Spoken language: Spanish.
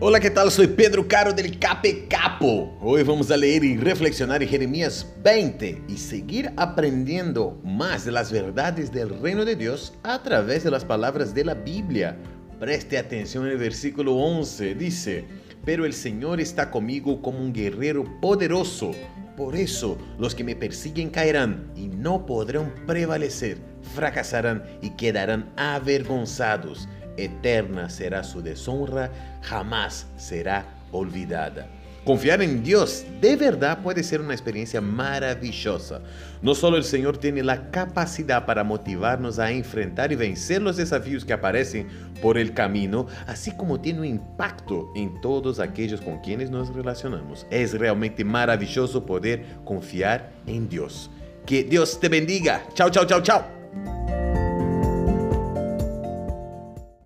Hola, ¿qué tal? Soy Pedro Caro del Cape Capo. Hoy vamos a leer y reflexionar en Jeremías 20 y seguir aprendiendo más de las verdades del reino de Dios a través de las palabras de la Biblia. Preste atención en el versículo 11. Dice, pero el Señor está conmigo como un guerrero poderoso. Por eso los que me persiguen caerán y no podrán prevalecer, fracasarán y quedarán avergonzados eterna será su deshonra, jamás será olvidada. Confiar en Dios de verdad puede ser una experiencia maravillosa. No solo el Señor tiene la capacidad para motivarnos a enfrentar y vencer los desafíos que aparecen por el camino, así como tiene un impacto en todos aquellos con quienes nos relacionamos. Es realmente maravilloso poder confiar en Dios. Que Dios te bendiga. Chao, chao, chao, chao.